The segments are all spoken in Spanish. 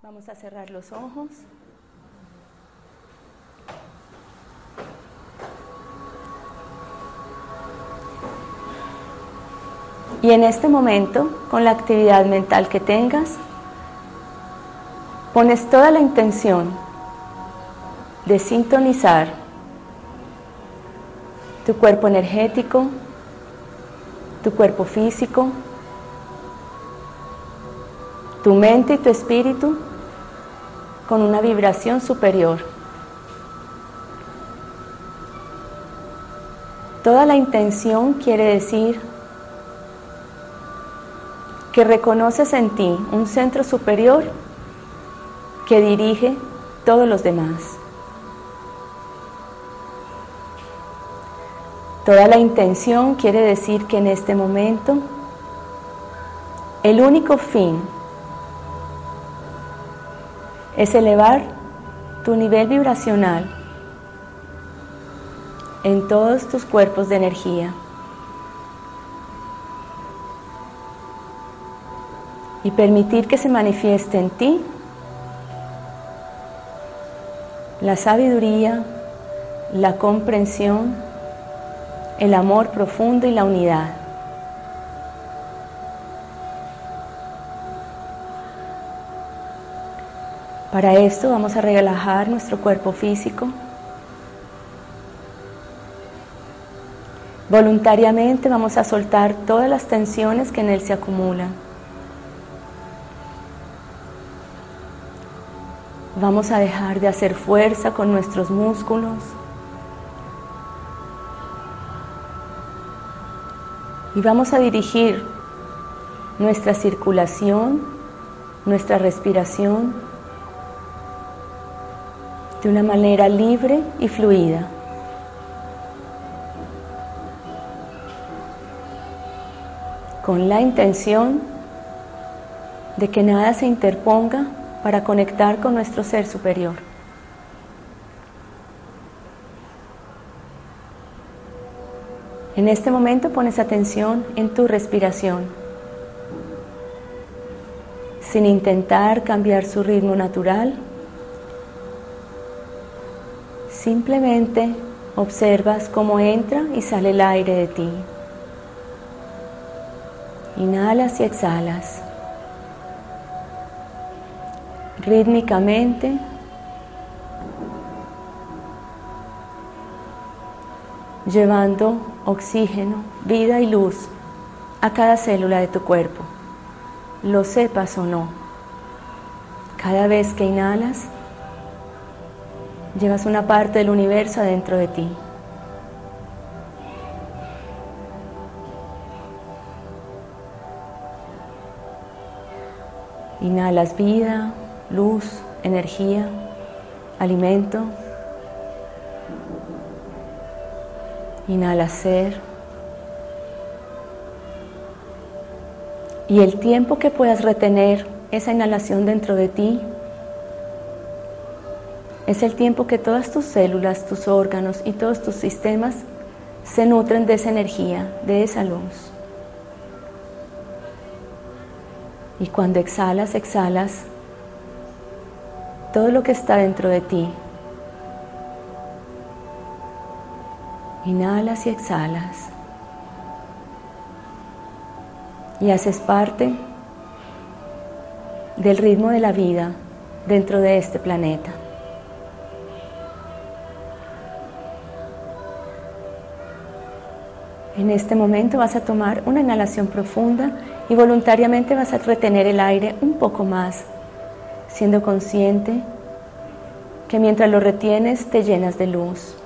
Vamos a cerrar los ojos. Y en este momento, con la actividad mental que tengas, pones toda la intención de sintonizar tu cuerpo energético, tu cuerpo físico, tu mente y tu espíritu con una vibración superior. Toda la intención quiere decir que reconoces en ti un centro superior que dirige todos los demás. Toda la intención quiere decir que en este momento el único fin es elevar tu nivel vibracional en todos tus cuerpos de energía. Y permitir que se manifieste en ti la sabiduría, la comprensión, el amor profundo y la unidad. Para esto vamos a relajar nuestro cuerpo físico. Voluntariamente vamos a soltar todas las tensiones que en él se acumulan. Vamos a dejar de hacer fuerza con nuestros músculos. Y vamos a dirigir nuestra circulación, nuestra respiración de una manera libre y fluida. Con la intención de que nada se interponga para conectar con nuestro ser superior. En este momento pones atención en tu respiración, sin intentar cambiar su ritmo natural Simplemente observas cómo entra y sale el aire de ti. Inhalas y exhalas. Rítmicamente llevando oxígeno, vida y luz a cada célula de tu cuerpo, lo sepas o no. Cada vez que inhalas, Llevas una parte del universo adentro de ti. Inhalas vida, luz, energía, alimento. Inhalas ser. Y el tiempo que puedas retener esa inhalación dentro de ti es el tiempo que todas tus células, tus órganos y todos tus sistemas se nutren de esa energía, de esa luz. Y cuando exhalas, exhalas todo lo que está dentro de ti. Inhalas y exhalas. Y haces parte del ritmo de la vida dentro de este planeta. En este momento vas a tomar una inhalación profunda y voluntariamente vas a retener el aire un poco más, siendo consciente que mientras lo retienes te llenas de luz.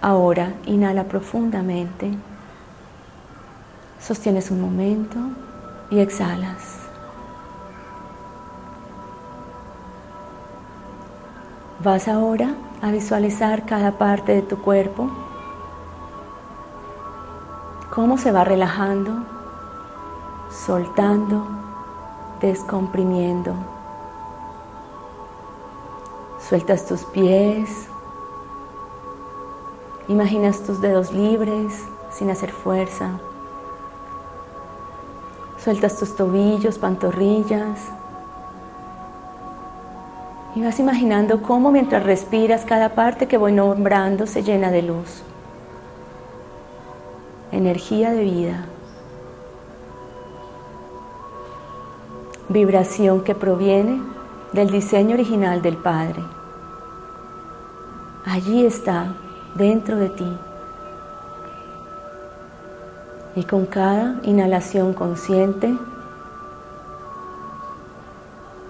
Ahora inhala profundamente, sostienes un momento y exhalas. Vas ahora a visualizar cada parte de tu cuerpo cómo se va relajando, soltando, descomprimiendo. Sueltas tus pies, imaginas tus dedos libres sin hacer fuerza. Sueltas tus tobillos, pantorrillas, Y vas imaginando cómo mientras respiras cada parte que voy nombrando se llena de luz. Energía de vida. Vibración que proviene del diseño original del Padre. Allí está, dentro de ti. Y con cada inhalación consciente,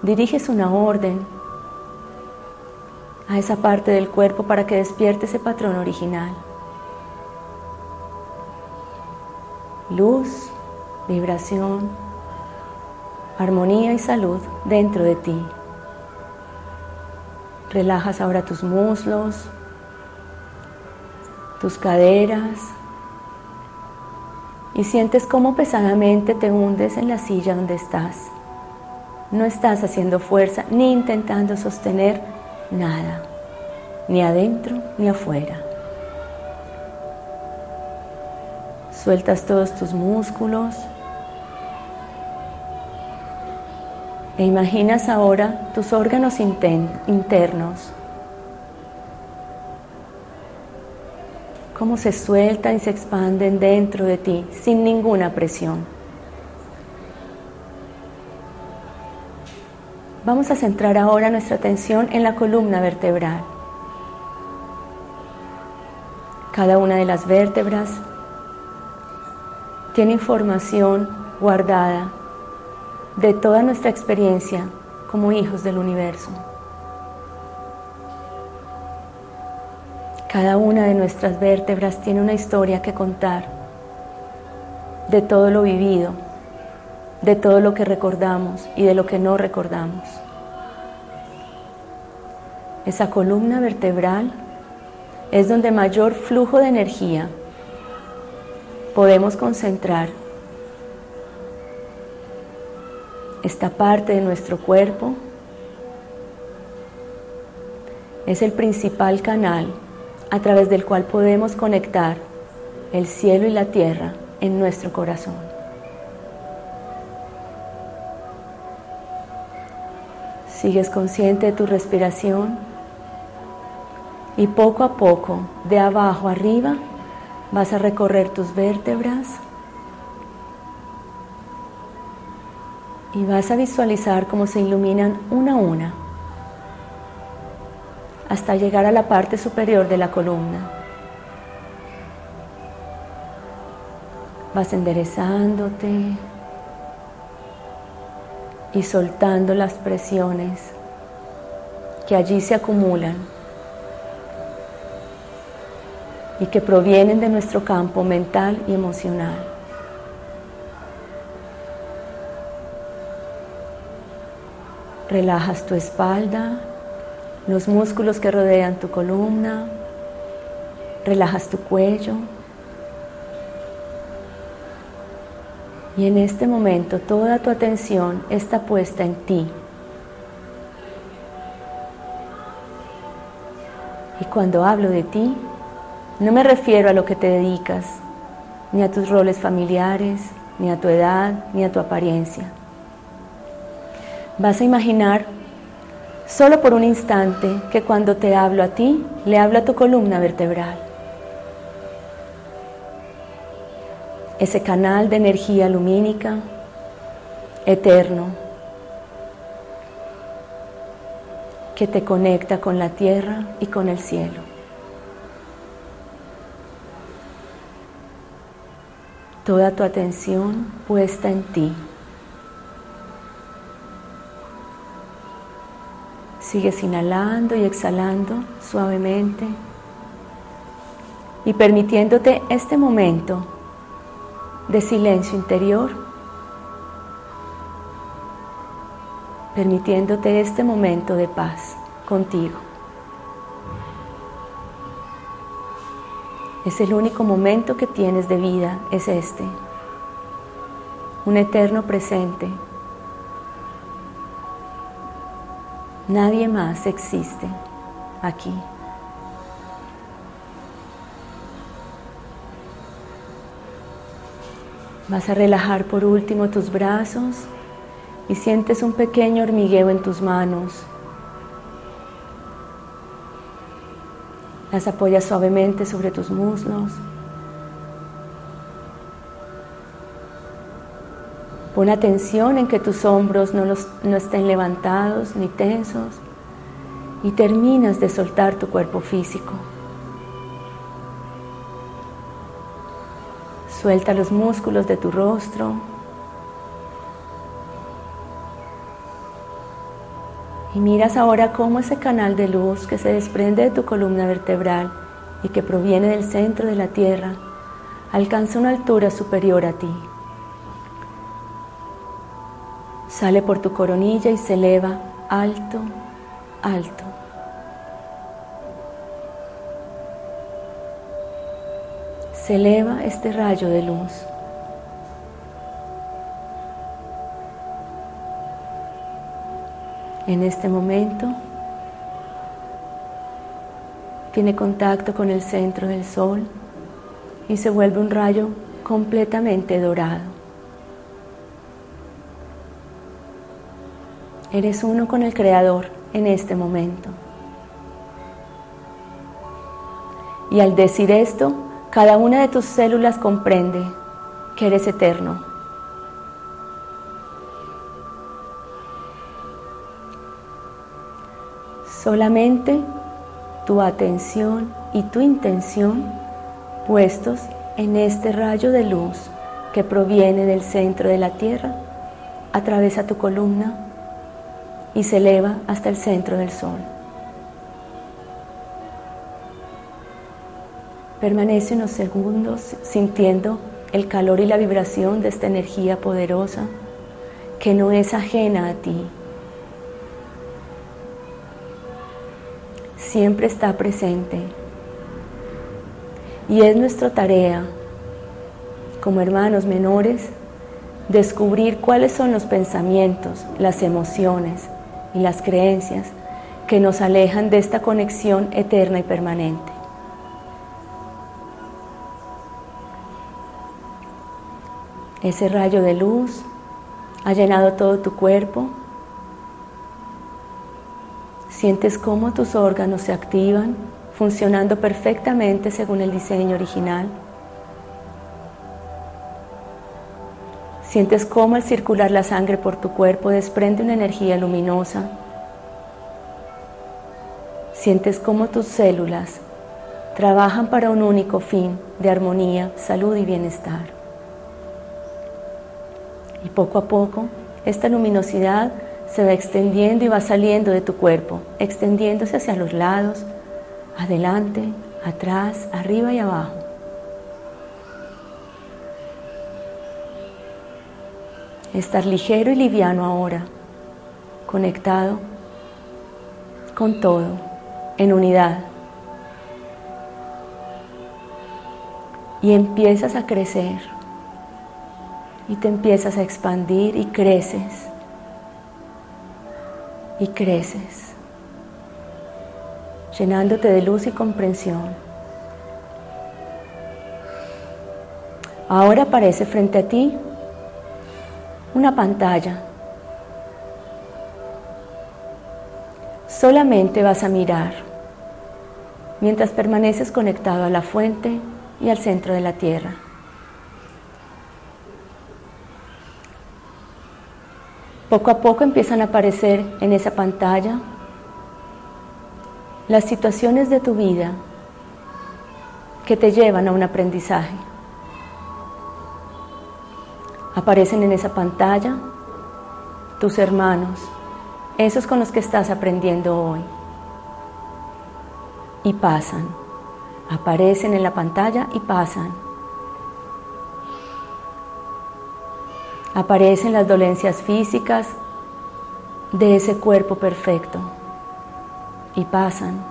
diriges una orden a esa parte del cuerpo para que despierte ese patrón original. Luz, vibración, armonía y salud dentro de ti. Relajas ahora tus muslos, tus caderas y sientes cómo pesadamente te hundes en la silla donde estás. No estás haciendo fuerza ni intentando sostener nada, ni adentro ni afuera. Sueltas todos tus músculos e imaginas ahora tus órganos internos, cómo se sueltan y se expanden dentro de ti sin ninguna presión. Vamos a centrar ahora nuestra atención en la columna vertebral. Cada una de las vértebras tiene información guardada de toda nuestra experiencia como hijos del universo. Cada una de nuestras vértebras tiene una historia que contar de todo lo vivido de todo lo que recordamos y de lo que no recordamos. Esa columna vertebral es donde mayor flujo de energía podemos concentrar. Esta parte de nuestro cuerpo es el principal canal a través del cual podemos conectar el cielo y la tierra en nuestro corazón. Sigues consciente de tu respiración y poco a poco, de abajo arriba, vas a recorrer tus vértebras y vas a visualizar cómo se iluminan una a una hasta llegar a la parte superior de la columna. Vas enderezándote, y soltando las presiones que allí se acumulan y que provienen de nuestro campo mental y emocional. Relajas tu espalda, los músculos que rodean tu columna, relajas tu cuello. Y en este momento toda tu atención está puesta en ti. Y cuando hablo de ti, no me refiero a lo que te dedicas, ni a tus roles familiares, ni a tu edad, ni a tu apariencia. Vas a imaginar solo por un instante que cuando te hablo a ti, le hablo a tu columna vertebral. ese canal de energía lumínica eterno que te conecta con la tierra y con el cielo. Toda tu atención puesta en ti. Sigues inhalando y exhalando suavemente y permitiéndote este momento de silencio interior, permitiéndote este momento de paz contigo. Es el único momento que tienes de vida, es este, un eterno presente. Nadie más existe aquí. Vas a relajar por último tus brazos y sientes un pequeño hormigueo en tus manos Las apoyas suavemente sobre tus muslos. Pon atención en que tus hombros no, no estén levantados ni tensos y terminas de soltar tu cuerpo físico. Suelta los músculos de tu rostro. Y miras ahora cómo ese canal de luz que se desprende de tu columna vertebral y que proviene del centro de la Tierra alcanza una altura superior a ti. Sale por tu coronilla y se eleva alto, alto. Se eleva este rayo de luz. En este momento tiene contacto con el centro del sol y se vuelve un rayo completamente dorado. Eres uno con el Creador en este momento. Y al decir esto, cada una de tus células comprende que eres eterno. Solamente tu atención y tu intención puestos en este rayo de luz que proviene del centro de la Tierra, atraviesa tu columna y se eleva hasta el centro del sol. Permanece unos segundos sintiendo el calor y la vibración de esta energía poderosa que no es ajena a ti. Siempre está presente. Y es nuestra tarea como hermanos menores descubrir cuáles son los pensamientos, las emociones, y las creencias que nos alejan de esta conexión eterna y permanente. Ese rayo de luz ha llenado todo tu cuerpo. Sientes cómo tus órganos se activan, funcionando perfectamente según el diseño original. Sientes cómo al circular la sangre por tu cuerpo desprende una energía luminosa. Sientes cómo tus células trabajan para un único fin de armonía, salud y bienestar. Y poco a poco esta luminosidad se va extendiendo y va saliendo de tu cuerpo, extendiéndose hacia los lados, adelante, atrás, arriba y abajo. estar ligero y liviano ahora, conectado con todo, en unidad. Y empiezas a crecer y te empiezas a expandir y creces y creces, llenándote de luz y comprensión. Ahora aparece frente a ti una pantalla. Solamente vas a mirar mientras permaneces conectado a la fuente y al centro de la tierra. Poco a poco empiezan a aparecer en esa pantalla las situaciones de tu vida que te llevan a un aprendizaje. Aparecen en esa pantalla tus hermanos, esos con los que estás aprendiendo hoy. Y pasan, aparecen en la pantalla y pasan. Aparecen las dolencias físicas de ese cuerpo perfecto y pasan.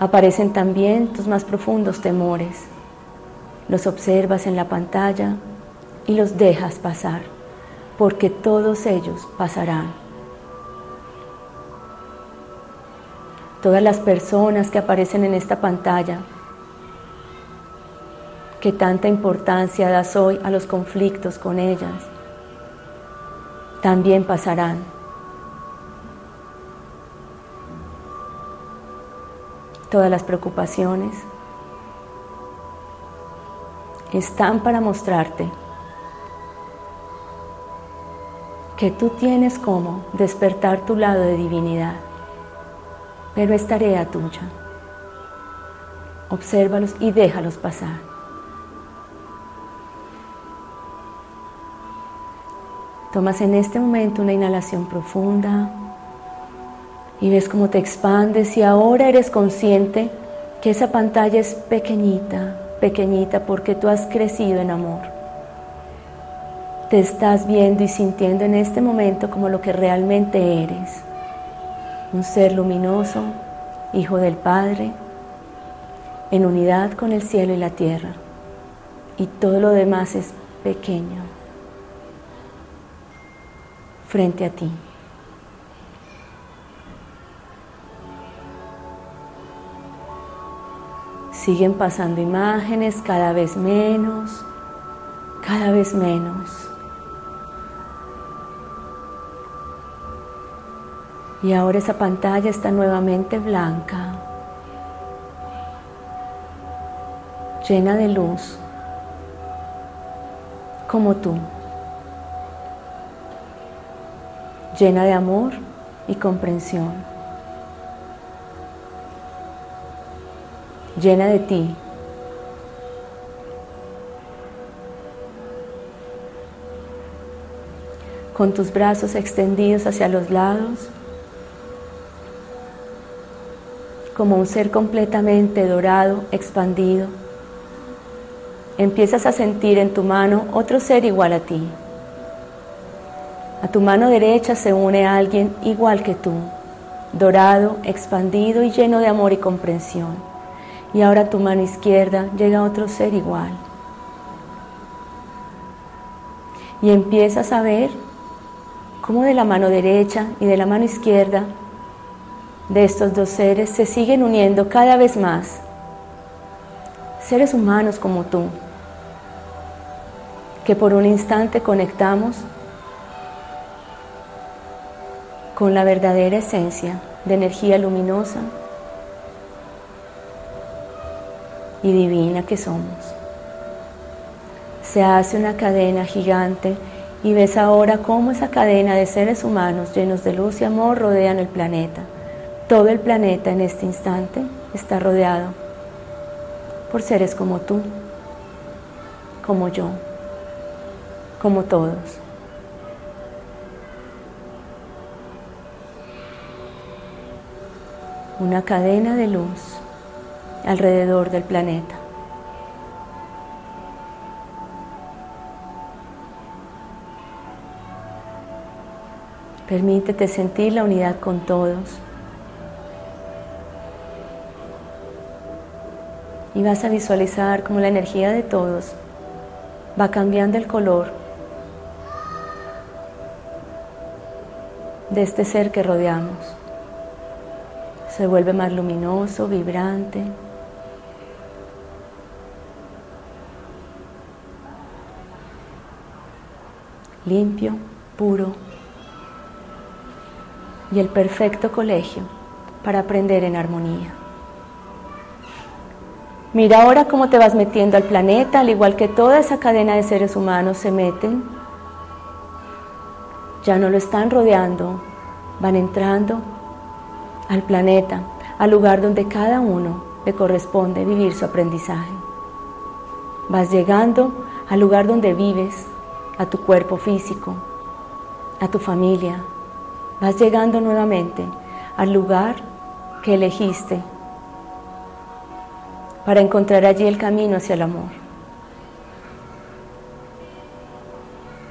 Aparecen también tus más profundos temores los observas en la pantalla y los dejas pasar, porque todos ellos pasarán. Todas las personas que aparecen en esta pantalla, que tanta importancia das hoy a los conflictos con ellas, también pasarán. todas las preocupaciones, están para mostrarte que tú tienes como despertar tu lado de divinidad, pero es tarea tuya. Obsérvalos y déjalos pasar. Tomas en este momento una inhalación profunda y ves cómo te expandes y ahora eres consciente que esa pantalla es pequeñita, pequeñita porque tú has crecido en amor. Te estás viendo y sintiendo en este momento como lo que realmente eres. Un ser luminoso, hijo del Padre, en unidad con el cielo y la tierra. Y todo lo demás es pequeño frente a ti. Siguen pasando imágenes cada vez menos, cada vez menos. Y ahora esa pantalla está nuevamente blanca, llena de luz, como tú, llena de amor y comprensión. llena de ti. Con tus brazos extendidos hacia los lados, como un ser completamente dorado, expandido, empiezas a sentir en tu mano otro ser igual a ti. A tu mano derecha se une alguien igual que tú, dorado, expandido y lleno de amor y comprensión y ahora a tu mano izquierda llega otro ser igual. Y empiezas a ver cómo de la mano derecha y de la mano izquierda de estos dos seres se siguen uniendo cada vez más. Seres humanos como tú, que por un instante conectamos con la verdadera esencia de energía luminosa y divina que somos. Se hace una cadena gigante y ves ahora cómo esa cadena de seres humanos llenos de luz y amor rodean el planeta. Todo el planeta en este instante está rodeado por seres como tú, como yo, como todos. Una cadena de luz alrededor del planeta. Permítete sentir la unidad con todos. Y vas a visualizar cómo la energía de todos va cambiando el color de este ser que rodeamos. Se vuelve más luminoso, vibrante, limpio, puro y el perfecto colegio para aprender en armonía. Mira ahora cómo te vas metiendo al planeta, al igual que toda esa cadena de seres humanos se meten. Ya no lo están rodeando, van entrando al planeta, al lugar donde cada uno le corresponde vivir su aprendizaje. Vas llegando al lugar donde vives, a tu cuerpo físico, a tu familia. Vas llegando nuevamente al lugar que elegiste para encontrar allí el camino hacia el amor.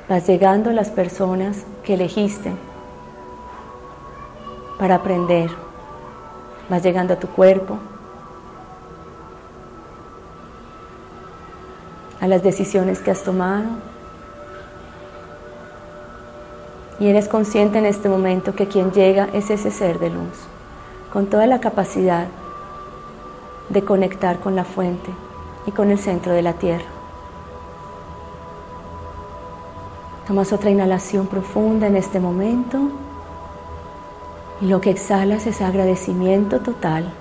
Vas llegando a las personas que elegiste para aprender. Vas llegando a tu cuerpo, a las decisiones que has tomado Y eres consciente en este momento que quien llega es ese ser de luz, con toda la capacidad de conectar con la fuente y con el centro de la tierra. Tomas otra inhalación profunda en este momento y lo que exhalas es agradecimiento total.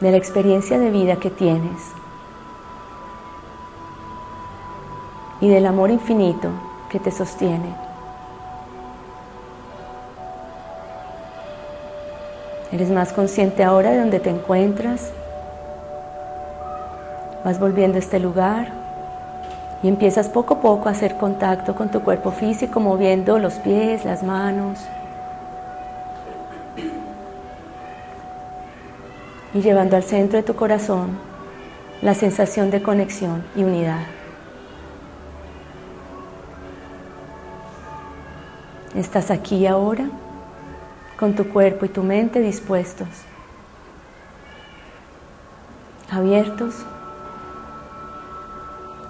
de la experiencia de vida que tienes y del amor infinito que te sostiene. Eres más consciente ahora de donde te encuentras. Vas volviendo a este lugar y empiezas poco a poco a hacer contacto con tu cuerpo físico, moviendo los pies, las manos. Y llevando al centro de tu corazón la sensación de conexión y unidad. Estás aquí ahora con tu cuerpo y tu mente dispuestos, abiertos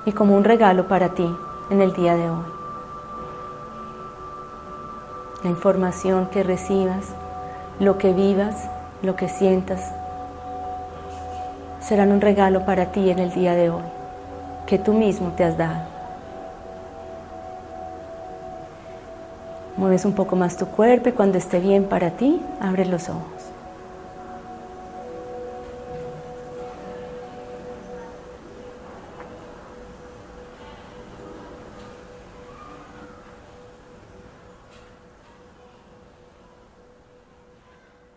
y como un regalo para ti en el día de hoy. La información que recibas, lo que vivas, lo que sientas, serán un regalo para ti en el día de hoy, que tú mismo te has dado. Mueves un poco más tu cuerpo y cuando esté bien para ti, abre los ojos.